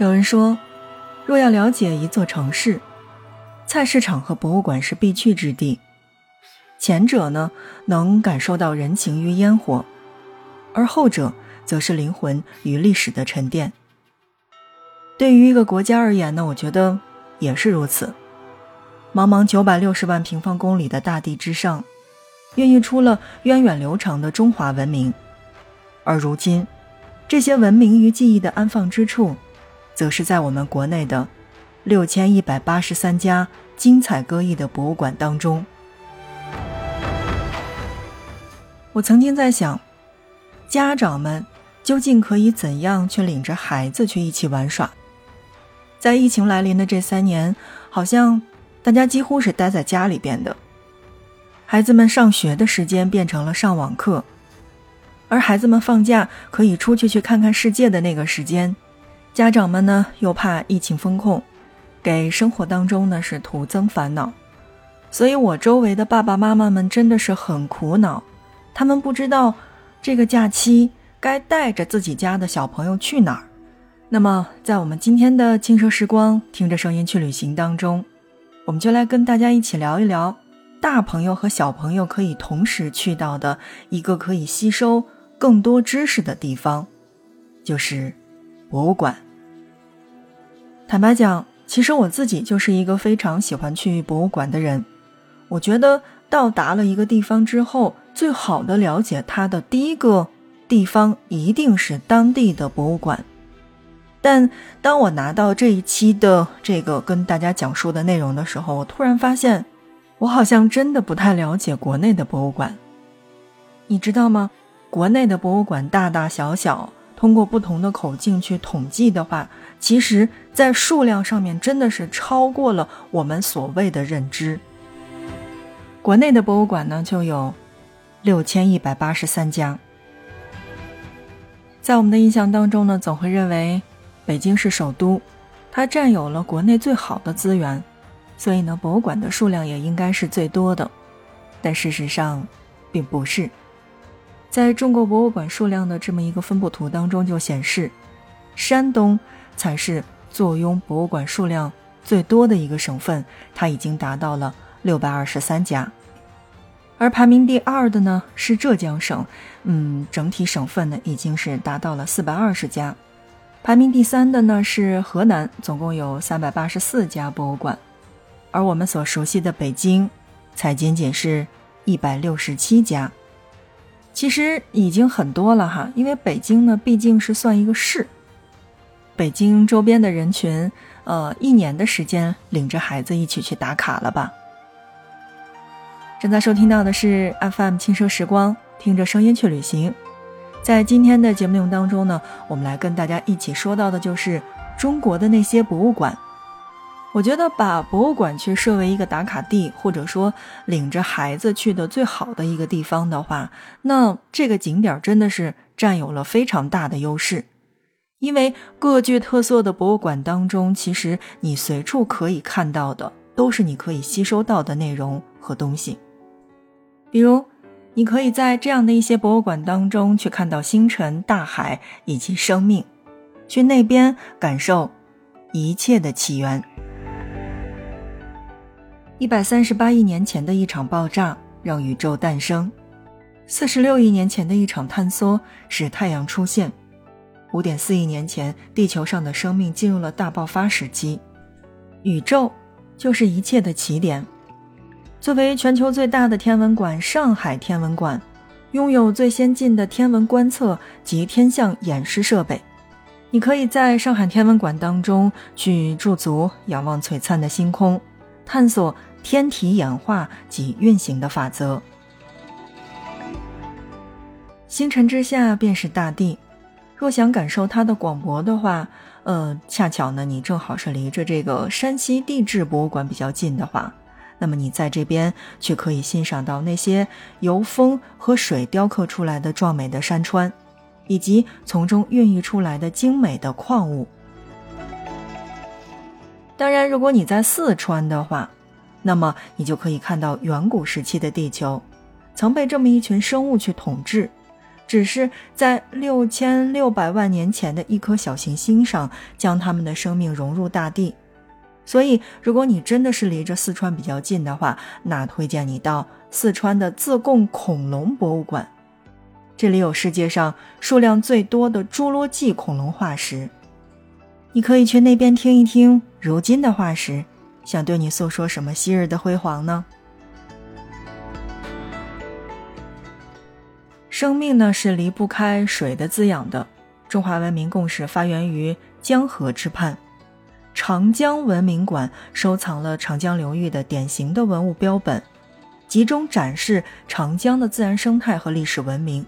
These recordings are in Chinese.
有人说，若要了解一座城市，菜市场和博物馆是必去之地。前者呢，能感受到人情与烟火，而后者则是灵魂与历史的沉淀。对于一个国家而言呢，我觉得也是如此。茫茫九百六十万平方公里的大地之上，孕育出了源远流长的中华文明，而如今，这些文明与记忆的安放之处。则是在我们国内的六千一百八十三家精彩各异的博物馆当中。我曾经在想，家长们究竟可以怎样去领着孩子去一起玩耍？在疫情来临的这三年，好像大家几乎是待在家里边的，孩子们上学的时间变成了上网课，而孩子们放假可以出去去看看世界的那个时间。家长们呢又怕疫情风控，给生活当中呢是徒增烦恼，所以我周围的爸爸妈妈们真的是很苦恼，他们不知道这个假期该带着自己家的小朋友去哪儿。那么，在我们今天的轻奢时光，听着声音去旅行当中，我们就来跟大家一起聊一聊大朋友和小朋友可以同时去到的一个可以吸收更多知识的地方，就是。博物馆。坦白讲，其实我自己就是一个非常喜欢去博物馆的人。我觉得到达了一个地方之后，最好的了解它的第一个地方一定是当地的博物馆。但当我拿到这一期的这个跟大家讲述的内容的时候，我突然发现，我好像真的不太了解国内的博物馆。你知道吗？国内的博物馆大大小小。通过不同的口径去统计的话，其实，在数量上面真的是超过了我们所谓的认知。国内的博物馆呢，就有六千一百八十三家。在我们的印象当中呢，总会认为北京是首都，它占有了国内最好的资源，所以呢，博物馆的数量也应该是最多的。但事实上，并不是。在中国博物馆数量的这么一个分布图当中，就显示，山东才是坐拥博物馆数量最多的一个省份，它已经达到了六百二十三家。而排名第二的呢是浙江省，嗯，整体省份呢已经是达到了四百二十家。排名第三的呢是河南，总共有三百八十四家博物馆。而我们所熟悉的北京，才仅仅是一百六十七家。其实已经很多了哈，因为北京呢毕竟是算一个市。北京周边的人群，呃，一年的时间领着孩子一起去打卡了吧。正在收听到的是 FM 轻奢时光，听着声音去旅行。在今天的节目内容当中呢，我们来跟大家一起说到的就是中国的那些博物馆。我觉得把博物馆去设为一个打卡地，或者说领着孩子去的最好的一个地方的话，那这个景点真的是占有了非常大的优势。因为各具特色的博物馆当中，其实你随处可以看到的都是你可以吸收到的内容和东西。比如，你可以在这样的一些博物馆当中去看到星辰、大海以及生命，去那边感受一切的起源。一百三十八亿年前的一场爆炸让宇宙诞生，四十六亿年前的一场坍缩使太阳出现，五点四亿年前地球上的生命进入了大爆发时期，宇宙就是一切的起点。作为全球最大的天文馆——上海天文馆，拥有最先进的天文观测及天象演示设备，你可以在上海天文馆当中去驻足，仰望璀璨的星空，探索。天体演化及运行的法则。星辰之下便是大地。若想感受它的广博的话，呃，恰巧呢，你正好是离着这个山西地质博物馆比较近的话，那么你在这边却可以欣赏到那些由风和水雕刻出来的壮美的山川，以及从中孕育出来的精美的矿物。当然，如果你在四川的话，那么你就可以看到远古时期的地球，曾被这么一群生物去统治，只是在六千六百万年前的一颗小行星上将它们的生命融入大地。所以，如果你真的是离着四川比较近的话，那推荐你到四川的自贡恐龙博物馆，这里有世界上数量最多的侏罗纪恐龙化石。你可以去那边听一听，如今的化石想对你诉说什么昔日的辉煌呢？生命呢是离不开水的滋养的，中华文明共识发源于江河之畔。长江文明馆收藏了长江流域的典型的文物标本，集中展示长江的自然生态和历史文明，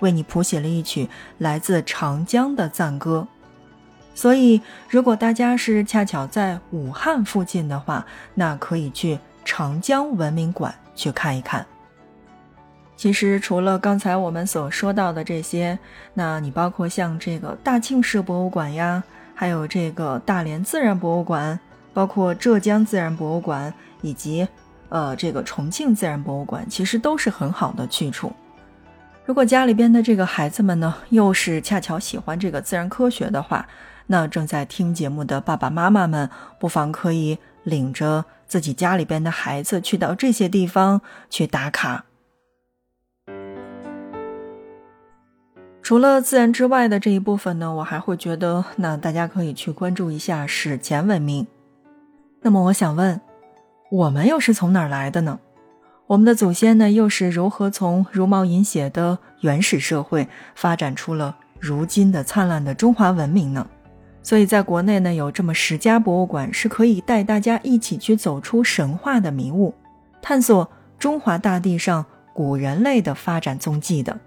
为你谱写了一曲来自长江的赞歌。所以，如果大家是恰巧在武汉附近的话，那可以去长江文明馆去看一看。其实，除了刚才我们所说到的这些，那你包括像这个大庆市博物馆呀。还有这个大连自然博物馆，包括浙江自然博物馆，以及呃这个重庆自然博物馆，其实都是很好的去处。如果家里边的这个孩子们呢，又是恰巧喜欢这个自然科学的话，那正在听节目的爸爸妈妈们，不妨可以领着自己家里边的孩子去到这些地方去打卡。除了自然之外的这一部分呢，我还会觉得，那大家可以去关注一下史前文明。那么，我想问，我们又是从哪儿来的呢？我们的祖先呢，又是如何从茹毛饮血的原始社会发展出了如今的灿烂的中华文明呢？所以，在国内呢，有这么十家博物馆是可以带大家一起去走出神话的迷雾，探索中华大地上古人类的发展踪迹的。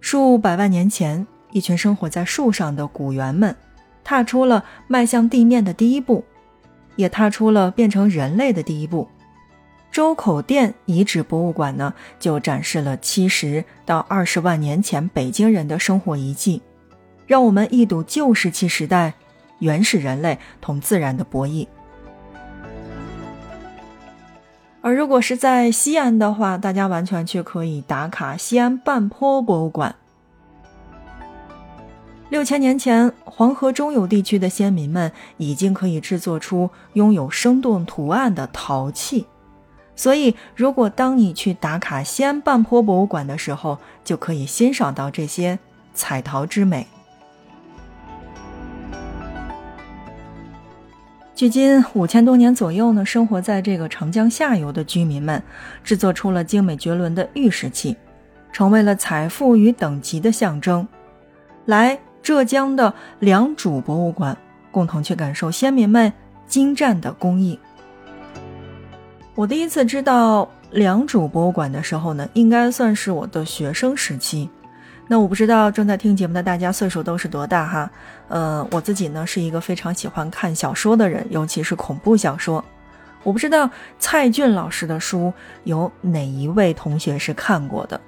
数百万年前，一群生活在树上的古猿们，踏出了迈向地面的第一步，也踏出了变成人类的第一步。周口店遗址博物馆呢，就展示了七十到二十万年前北京人的生活遗迹，让我们一睹旧石器时代原始人类同自然的博弈。而如果是在西安的话，大家完全却可以打卡西安半坡博物馆。六千年前，黄河中游地区的先民们已经可以制作出拥有生动图案的陶器，所以，如果当你去打卡西安半坡博物馆的时候，就可以欣赏到这些彩陶之美。距今五千多年左右呢，生活在这个长江下游的居民们，制作出了精美绝伦的玉石器，成为了财富与等级的象征。来。浙江的良渚博物馆，共同去感受先民们精湛的工艺。我第一次知道良渚博物馆的时候呢，应该算是我的学生时期。那我不知道正在听节目的大家岁数都是多大哈？呃，我自己呢是一个非常喜欢看小说的人，尤其是恐怖小说。我不知道蔡骏老师的书有哪一位同学是看过的。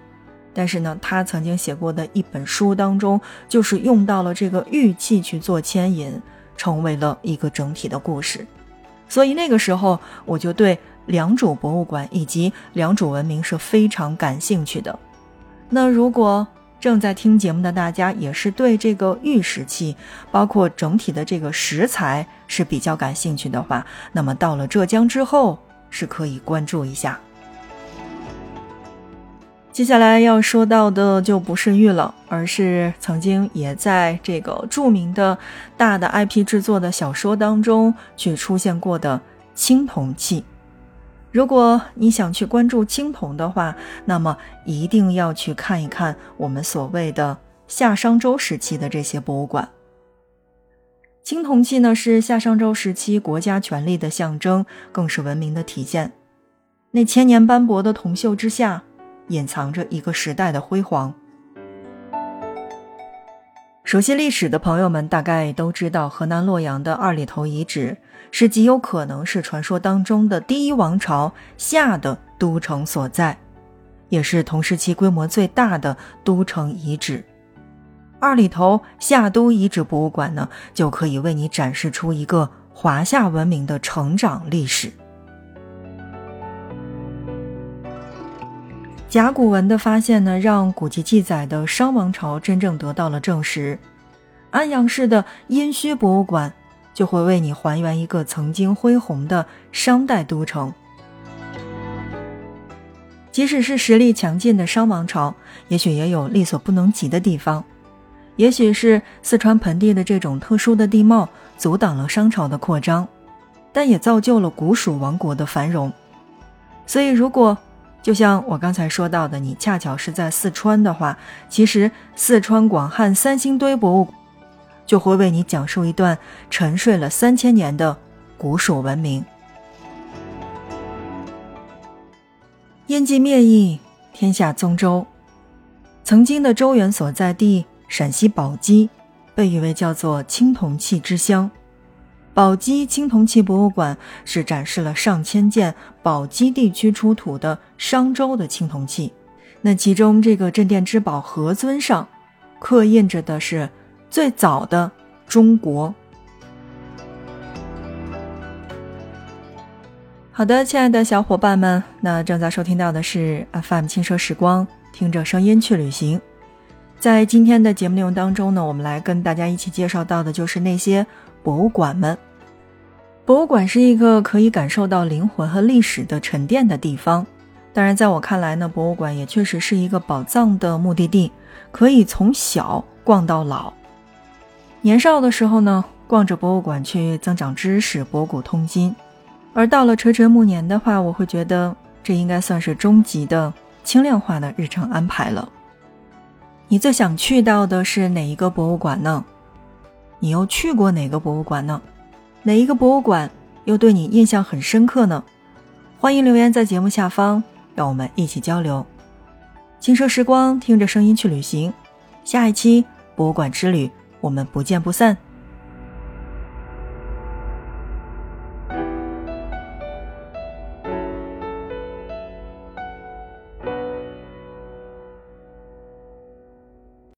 但是呢，他曾经写过的一本书当中，就是用到了这个玉器去做牵引，成为了一个整体的故事。所以那个时候，我就对良渚博物馆以及良渚文明是非常感兴趣的。那如果正在听节目的大家也是对这个玉石器，包括整体的这个石材是比较感兴趣的话，那么到了浙江之后，是可以关注一下。接下来要说到的就不是玉了，而是曾经也在这个著名的大的 IP 制作的小说当中去出现过的青铜器。如果你想去关注青铜的话，那么一定要去看一看我们所谓的夏商周时期的这些博物馆。青铜器呢，是夏商周时期国家权力的象征，更是文明的体现。那千年斑驳的铜锈之下。隐藏着一个时代的辉煌。熟悉历史的朋友们大概都知道，河南洛阳的二里头遗址是极有可能是传说当中的第一王朝夏的都城所在，也是同时期规模最大的都城遗址。二里头夏都遗址博物馆呢，就可以为你展示出一个华夏文明的成长历史。甲骨文的发现呢，让古籍记载的商王朝真正得到了证实。安阳市的殷墟博物馆就会为你还原一个曾经恢宏的商代都城。即使是实力强劲的商王朝，也许也有力所不能及的地方。也许是四川盆地的这种特殊的地貌阻挡了商朝的扩张，但也造就了古蜀王国的繁荣。所以，如果就像我刚才说到的，你恰巧是在四川的话，其实四川广汉三星堆博物馆就会为你讲述一段沉睡了三千年的古蜀文明。燕晋灭异，天下宗周。曾经的周原所在地陕西宝鸡，被誉为叫做青铜器之乡。宝鸡青铜器博物馆是展示了上千件宝鸡地区出土的商周的青铜器，那其中这个镇店之宝何尊上，刻印着的是最早的中国。好的，亲爱的小伙伴们，那正在收听到的是 FM 轻奢时光，听着声音去旅行。在今天的节目内容当中呢，我们来跟大家一起介绍到的就是那些。博物馆们，博物馆是一个可以感受到灵魂和历史的沉淀的地方。当然，在我看来呢，博物馆也确实是一个宝藏的目的地，可以从小逛到老。年少的时候呢，逛着博物馆去增长知识、博古通今；而到了垂垂暮年的话，我会觉得这应该算是终极的轻量化的日常安排了。你最想去到的是哪一个博物馆呢？你又去过哪个博物馆呢？哪一个博物馆又对你印象很深刻呢？欢迎留言在节目下方，让我们一起交流。轻奢时光，听着声音去旅行。下一期博物馆之旅，我们不见不散。